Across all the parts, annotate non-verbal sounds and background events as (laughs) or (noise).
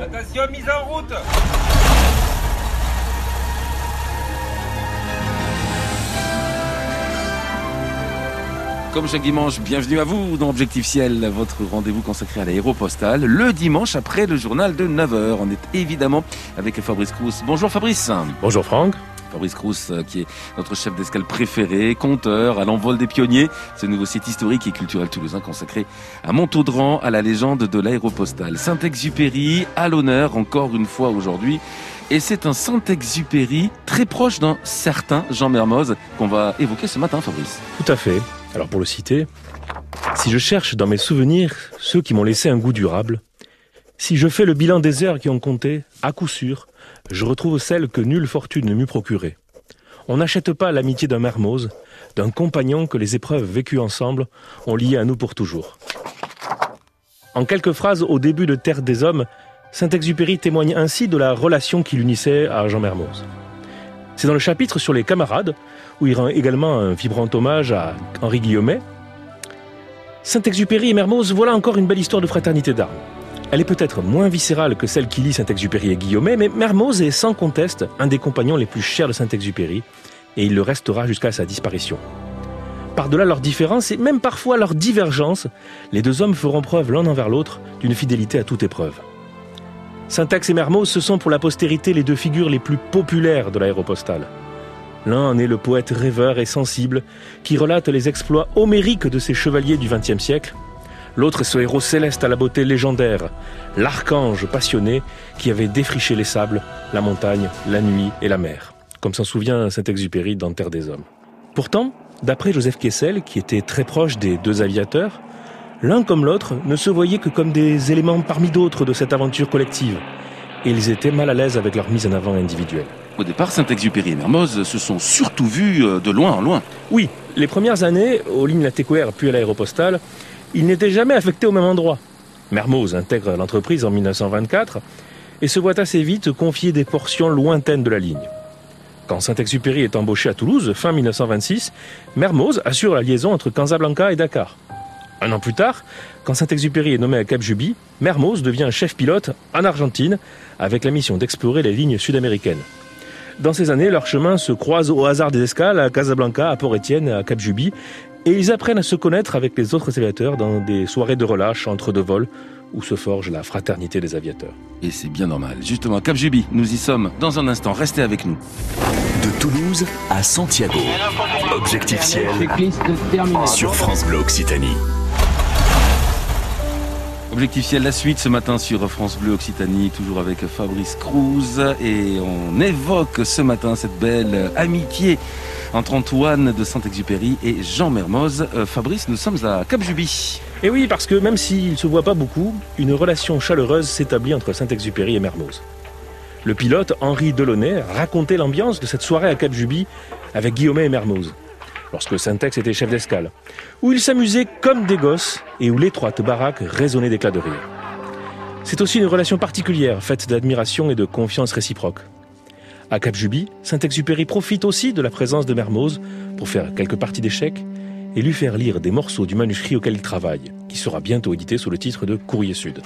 Attention, mise en route Comme chaque dimanche, bienvenue à vous dans Objectif Ciel, votre rendez-vous consacré à l'aéropostale, le dimanche après le journal de 9h. On est évidemment avec Fabrice Crous. Bonjour Fabrice. Bonjour Franck. Fabrice Crous, euh, qui est notre chef d'escale préféré, conteur à l'envol des pionniers, ce nouveau site historique et culturel toulousain consacré à Montaudran, à la légende de l'aéropostale. Saint-Exupéry, à l'honneur encore une fois aujourd'hui. Et c'est un Saint-Exupéry très proche d'un certain Jean Mermoz qu'on va évoquer ce matin, Fabrice. Tout à fait. Alors pour le citer, si je cherche dans mes souvenirs ceux qui m'ont laissé un goût durable, si je fais le bilan des heures qui ont compté, à coup sûr, je retrouve celle que nulle fortune ne m'eût procurée. On n'achète pas l'amitié d'un Mermoz, d'un compagnon que les épreuves vécues ensemble ont lié à nous pour toujours. En quelques phrases au début de Terre des Hommes, Saint-Exupéry témoigne ainsi de la relation qui l'unissait à Jean Mermoz. C'est dans le chapitre sur les camarades, où il rend également un vibrant hommage à Henri Guillaumet. Saint-Exupéry et Mermoz, voilà encore une belle histoire de fraternité d'armes. Elle est peut-être moins viscérale que celle qui lie Saint-Exupéry et Guillaumet, mais Mermoz est sans conteste un des compagnons les plus chers de Saint-Exupéry, et il le restera jusqu'à sa disparition. Par-delà leurs différences et même parfois leurs divergences, les deux hommes feront preuve l'un envers l'autre d'une fidélité à toute épreuve. Syntax et Mermoz, ce sont pour la postérité les deux figures les plus populaires de l'aéropostale. L'un en est le poète rêveur et sensible qui relate les exploits homériques de ces chevaliers du XXe siècle. L'autre est ce héros céleste à la beauté légendaire, l'archange passionné qui avait défriché les sables, la montagne, la nuit et la mer, comme s'en souvient Saint-Exupéry dans Terre des Hommes. Pourtant, d'après Joseph Kessel, qui était très proche des deux aviateurs, l'un comme l'autre ne se voyaient que comme des éléments parmi d'autres de cette aventure collective, et ils étaient mal à l'aise avec leur mise en avant individuelle. Au départ, Saint-Exupéry et Mermoz se sont surtout vus euh, de loin en loin. Oui, les premières années, aux lignes Latécoère puis à l'aéropostale, ils n'étaient jamais affectés au même endroit. Mermoz intègre l'entreprise en 1924 et se voit assez vite confier des portions lointaines de la ligne. Quand Saint-Exupéry est embauché à Toulouse, fin 1926, Mermoz assure la liaison entre Casablanca et Dakar. Un an plus tard, quand Saint-Exupéry est nommé à Cap Juby, Mermoz devient chef pilote en Argentine avec la mission d'explorer les lignes sud-américaines. Dans ces années, leurs chemins se croisent au hasard des escales à Casablanca, à Port-Étienne, à Cap Juby, et ils apprennent à se connaître avec les autres aviateurs dans des soirées de relâche entre deux vols où se forge la fraternité des aviateurs. Et c'est bien normal. Justement, à Cap Juby, nous y sommes dans un instant. Restez avec nous. De Toulouse à Santiago. Objectif ciel sur France Bleu Occitanie. Objectif ciel, la suite ce matin sur France Bleu Occitanie, toujours avec Fabrice Cruz. Et on évoque ce matin cette belle amitié entre Antoine de Saint-Exupéry et Jean Mermoz. Euh, Fabrice, nous sommes à Cap-Juby. Et oui, parce que même s'ils ne se voient pas beaucoup, une relation chaleureuse s'établit entre Saint-Exupéry et Mermoz. Le pilote Henri Delaunay racontait l'ambiance de cette soirée à Cap-Juby avec Guillaumet et Mermoz lorsque Syntex était chef d'escale, où ils s'amusaient comme des gosses et où l'étroite baraque résonnait d'éclats de rire. C'est aussi une relation particulière, faite d'admiration et de confiance réciproque. À Cap-Juby, Saint-Exupéry profite aussi de la présence de Mermoz pour faire quelques parties d'échecs et lui faire lire des morceaux du manuscrit auquel il travaille, qui sera bientôt édité sous le titre de Courrier Sud.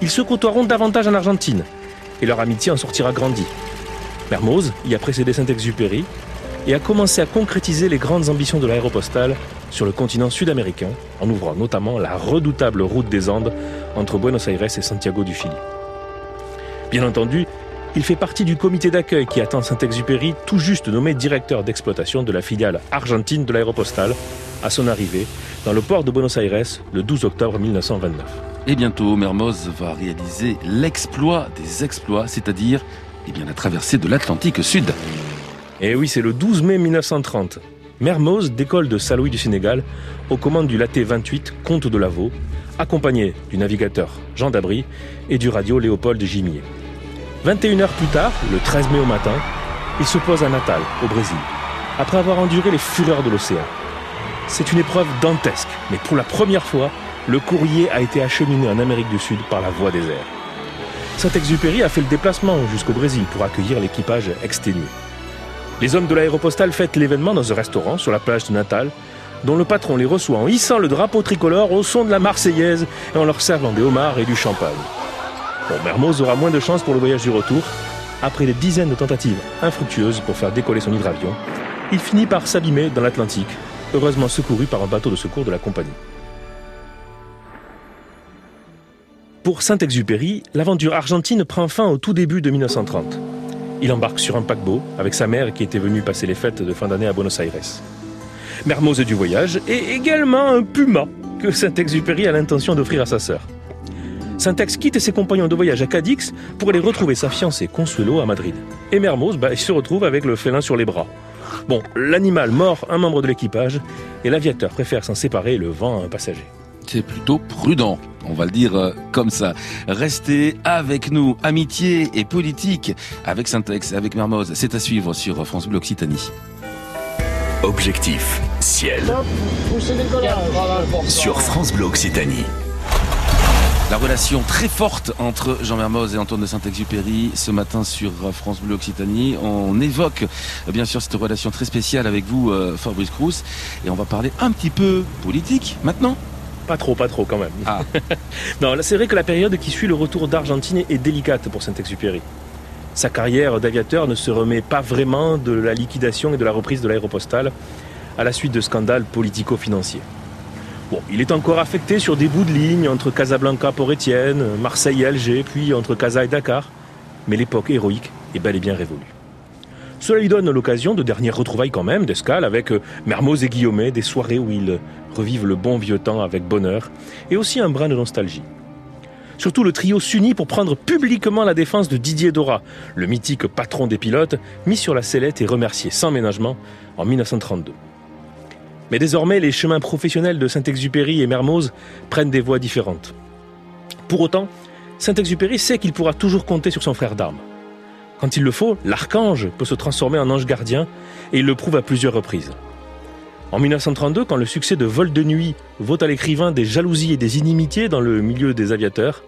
Ils se côtoieront davantage en Argentine, et leur amitié en sortira grandie. Mermoz y a précédé Saint-Exupéry et a commencé à concrétiser les grandes ambitions de l'aéropostale sur le continent sud-américain, en ouvrant notamment la redoutable route des Andes entre Buenos Aires et Santiago du Chili. Bien entendu, il fait partie du comité d'accueil qui attend Saint-Exupéry, tout juste nommé directeur d'exploitation de la filiale argentine de l'aéropostale, à son arrivée dans le port de Buenos Aires le 12 octobre 1929. Et bientôt, Mermoz va réaliser l'exploit des exploits, c'est-à-dire eh bien, la traversée de l'Atlantique Sud. Et eh oui, c'est le 12 mai 1930. Mermoz décolle de Saint-Louis du Sénégal aux commandes du Laté 28, comte de Lavaux, accompagné du navigateur Jean Dabry et du radio Léopold Gimier. 21 heures plus tard, le 13 mai au matin, il se pose à Natal, au Brésil, après avoir enduré les fureurs de l'océan. C'est une épreuve dantesque, mais pour la première fois, le courrier a été acheminé en Amérique du Sud par la voie des airs. Saint-Exupéry a fait le déplacement jusqu'au Brésil pour accueillir l'équipage exténué. Les hommes de l'aéropostale fêtent l'événement dans un restaurant sur la plage de Natal, dont le patron les reçoit en hissant le drapeau tricolore au son de la Marseillaise et en leur servant des homards et du champagne. Bon, Mermoz aura moins de chance pour le voyage du retour. Après des dizaines de tentatives infructueuses pour faire décoller son hydravion, il finit par s'abîmer dans l'Atlantique, heureusement secouru par un bateau de secours de la compagnie. Pour Saint-Exupéry, l'aventure argentine prend fin au tout début de 1930. Il embarque sur un paquebot avec sa mère qui était venue passer les fêtes de fin d'année à Buenos Aires. Mermoz du voyage et également un puma que Saint-Exupéry a l'intention d'offrir à sa sœur. Saint-Ex quitte ses compagnons de voyage à Cadix pour aller retrouver sa fiancée Consuelo à Madrid. Et Mermoz bah, se retrouve avec le félin sur les bras. Bon, l'animal mord un membre de l'équipage et l'aviateur préfère s'en séparer le vent à un passager. C'est plutôt prudent, on va le dire euh, comme ça. Restez avec nous, amitié et politique avec Saint-Ex, avec Mermoz. C'est à suivre sur France Bleu Occitanie. Objectif ciel sur France Bleu Occitanie. La relation très forte entre Jean Mermoz et Antoine de Saint-Exupéry ce matin sur France Bleu Occitanie. On évoque bien sûr cette relation très spéciale avec vous, euh, Fabrice Crous, et on va parler un petit peu politique maintenant. Pas trop, pas trop quand même. Ah. (laughs) non, c'est vrai que la période qui suit le retour d'Argentine est délicate pour Saint-Exupéry. Sa carrière d'aviateur ne se remet pas vraiment de la liquidation et de la reprise de l'aéropostale à la suite de scandales politico-financiers. Bon, il est encore affecté sur des bouts de ligne entre Casablanca Port-Étienne, Marseille et Alger, puis entre Casa et Dakar. Mais l'époque héroïque est bel et bien révolue. Cela lui donne l'occasion de dernières retrouvailles quand même, d'escale, avec euh, Mermoz et Guillaumet, des soirées où ils revivent le bon vieux temps avec bonheur, et aussi un brin de nostalgie. Surtout le trio s'unit pour prendre publiquement la défense de Didier Dora, le mythique patron des pilotes, mis sur la sellette et remercié sans ménagement en 1932. Mais désormais, les chemins professionnels de Saint-Exupéry et Mermoz prennent des voies différentes. Pour autant, Saint-Exupéry sait qu'il pourra toujours compter sur son frère d'armes. Quand il le faut, l'archange peut se transformer en ange gardien, et il le prouve à plusieurs reprises. En 1932, quand le succès de Vol de nuit vaut à l'écrivain des jalousies et des inimitiés dans le milieu des aviateurs,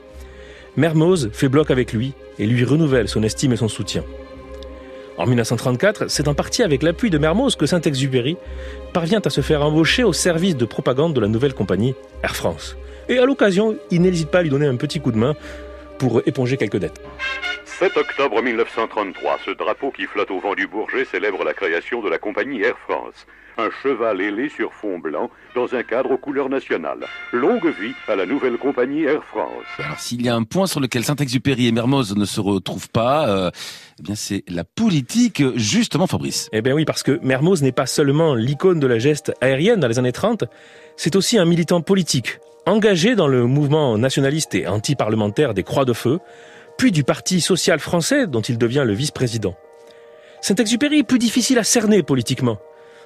Mermoz fait bloc avec lui et lui renouvelle son estime et son soutien. En 1934, c'est en partie avec l'appui de Mermoz que Saint-Exupéry parvient à se faire embaucher au service de propagande de la nouvelle compagnie Air France. Et à l'occasion, il n'hésite pas à lui donner un petit coup de main pour éponger quelques dettes. 7 octobre 1933, ce drapeau qui flotte au vent du Bourget célèbre la création de la compagnie Air France un cheval ailé sur fond blanc dans un cadre aux couleurs nationales. Longue vie à la nouvelle compagnie Air France. Alors s'il y a un point sur lequel Saint-Exupéry et Mermoz ne se retrouvent pas, euh, eh bien c'est la politique justement Fabrice. Eh bien oui parce que Mermoz n'est pas seulement l'icône de la geste aérienne dans les années 30, c'est aussi un militant politique engagé dans le mouvement nationaliste et anti-parlementaire des Croix de Feu, puis du Parti social français dont il devient le vice-président. Saint-Exupéry est plus difficile à cerner politiquement.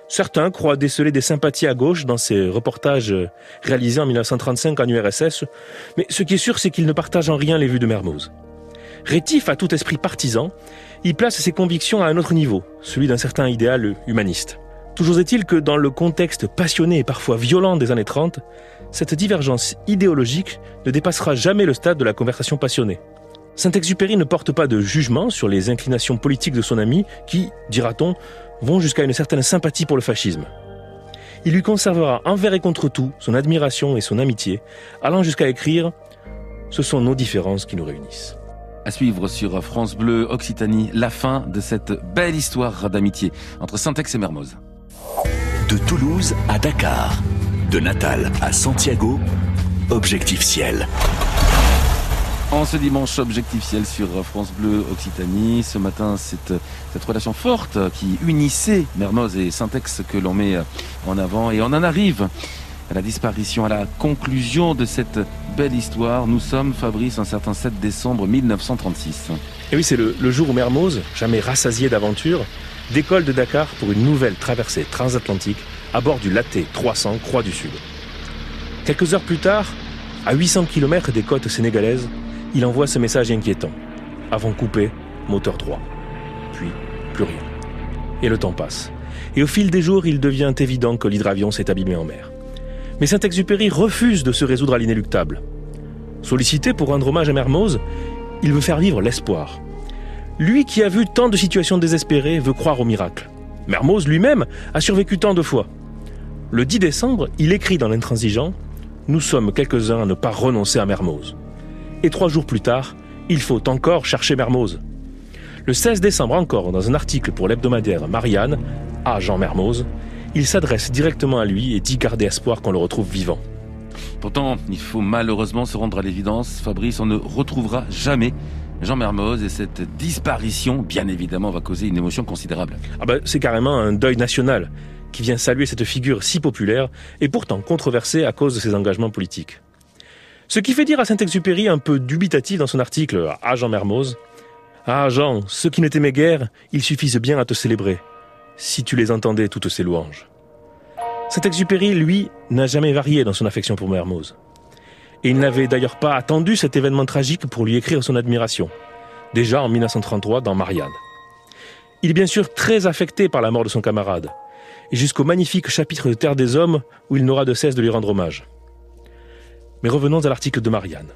Certains croient déceler des sympathies à gauche dans ces reportages euh, réalisés en 1935 en URSS, mais ce qui est sûr, c'est qu'il ne partage en rien les vues de Mermoz. Rétif à tout esprit partisan, il place ses convictions à un autre niveau, celui d'un certain idéal humaniste. Toujours est-il que dans le contexte passionné et parfois violent des années 30, cette divergence idéologique ne dépassera jamais le stade de la conversation passionnée. Saint-Exupéry ne porte pas de jugement sur les inclinations politiques de son ami qui, dira-t-on, vont jusqu'à une certaine sympathie pour le fascisme. Il lui conservera envers et contre tout son admiration et son amitié, allant jusqu'à écrire ⁇ Ce sont nos différences qui nous réunissent ⁇ à suivre sur France Bleu Occitanie, la fin de cette belle histoire d'amitié entre Saint-Ex et Mermoz. De Toulouse à Dakar, de Natal à Santiago, Objectif Ciel. En ce dimanche objectif ciel sur France Bleu Occitanie, ce matin, cette, cette relation forte qui unissait Mermoz et Syntex que l'on met en avant et on en arrive à la disparition, à la conclusion de cette belle histoire. Nous sommes, Fabrice, un certain 7 décembre 1936. Et oui, c'est le, le, jour où Mermoz, jamais rassasié d'aventure, décolle de Dakar pour une nouvelle traversée transatlantique à bord du Laté 300 Croix du Sud. Quelques heures plus tard, à 800 km des côtes sénégalaises, il envoie ce message inquiétant. Avant coupé, moteur droit. Puis, plus rien. Et le temps passe. Et au fil des jours, il devient évident que l'hydravion s'est abîmé en mer. Mais Saint-Exupéry refuse de se résoudre à l'inéluctable. Sollicité pour rendre hommage à Mermoz, il veut faire vivre l'espoir. Lui qui a vu tant de situations désespérées veut croire au miracle. Mermoz lui-même a survécu tant de fois. Le 10 décembre, il écrit dans l'intransigeant Nous sommes quelques-uns à ne pas renoncer à Mermoz et trois jours plus tard, Il faut encore chercher Mermoz. Le 16 décembre encore, dans un article pour l'hebdomadaire Marianne, à Jean Mermoz, il s'adresse directement à lui et dit garder espoir qu'on le retrouve vivant. Pourtant, il faut malheureusement se rendre à l'évidence, Fabrice, on ne retrouvera jamais Jean Mermoz et cette disparition, bien évidemment, va causer une émotion considérable. Ah ben, c'est carrément un deuil national qui vient saluer cette figure si populaire et pourtant controversée à cause de ses engagements politiques. Ce qui fait dire à Saint-Exupéry un peu dubitatif dans son article à Jean Mermoz Ah Jean, ceux qui ne t'aimaient guère, ils suffisent bien à te célébrer, si tu les entendais toutes ces louanges. Saint-Exupéry, lui, n'a jamais varié dans son affection pour Mermoz. Et il n'avait d'ailleurs pas attendu cet événement tragique pour lui écrire son admiration, déjà en 1933 dans Marianne. Il est bien sûr très affecté par la mort de son camarade, et jusqu'au magnifique chapitre de Terre des Hommes où il n'aura de cesse de lui rendre hommage. Mais revenons à l'article de Marianne.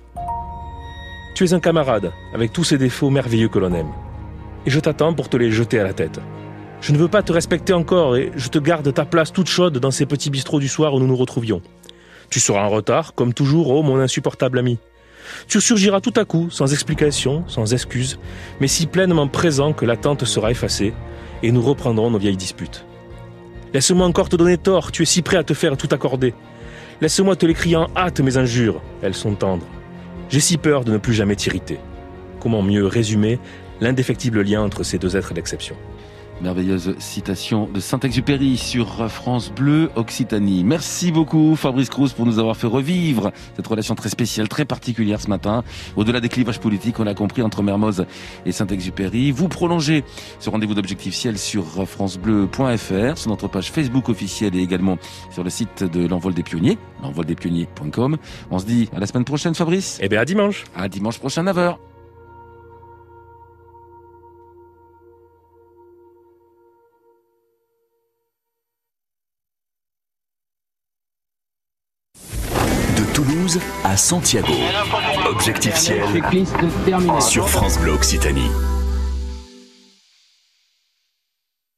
Tu es un camarade, avec tous ces défauts merveilleux que l'on aime. Et je t'attends pour te les jeter à la tête. Je ne veux pas te respecter encore et je te garde ta place toute chaude dans ces petits bistrots du soir où nous nous retrouvions. Tu seras en retard, comme toujours, oh mon insupportable ami. Tu surgiras tout à coup, sans explication, sans excuse, mais si pleinement présent que l'attente sera effacée, et nous reprendrons nos vieilles disputes. Laisse-moi encore te donner tort, tu es si prêt à te faire tout accorder. Laisse-moi te l'écrire en hâte mes injures, elles sont tendres. J'ai si peur de ne plus jamais t'irriter. Comment mieux résumer l'indéfectible lien entre ces deux êtres d'exception? Merveilleuse citation de Saint-Exupéry sur France Bleu Occitanie. Merci beaucoup Fabrice Cruz pour nous avoir fait revivre cette relation très spéciale, très particulière ce matin. Au-delà des clivages politiques, on a compris entre Mermoz et Saint-Exupéry. Vous prolongez ce rendez-vous d'objectif ciel sur francebleu.fr, sur notre page Facebook officielle et également sur le site de l'envol des pionniers, l'envoldespionniers.com. On se dit à la semaine prochaine Fabrice. Eh bien à dimanche. À dimanche prochain 9h. À Santiago. Objectif ciel sur France Bleu Occitanie.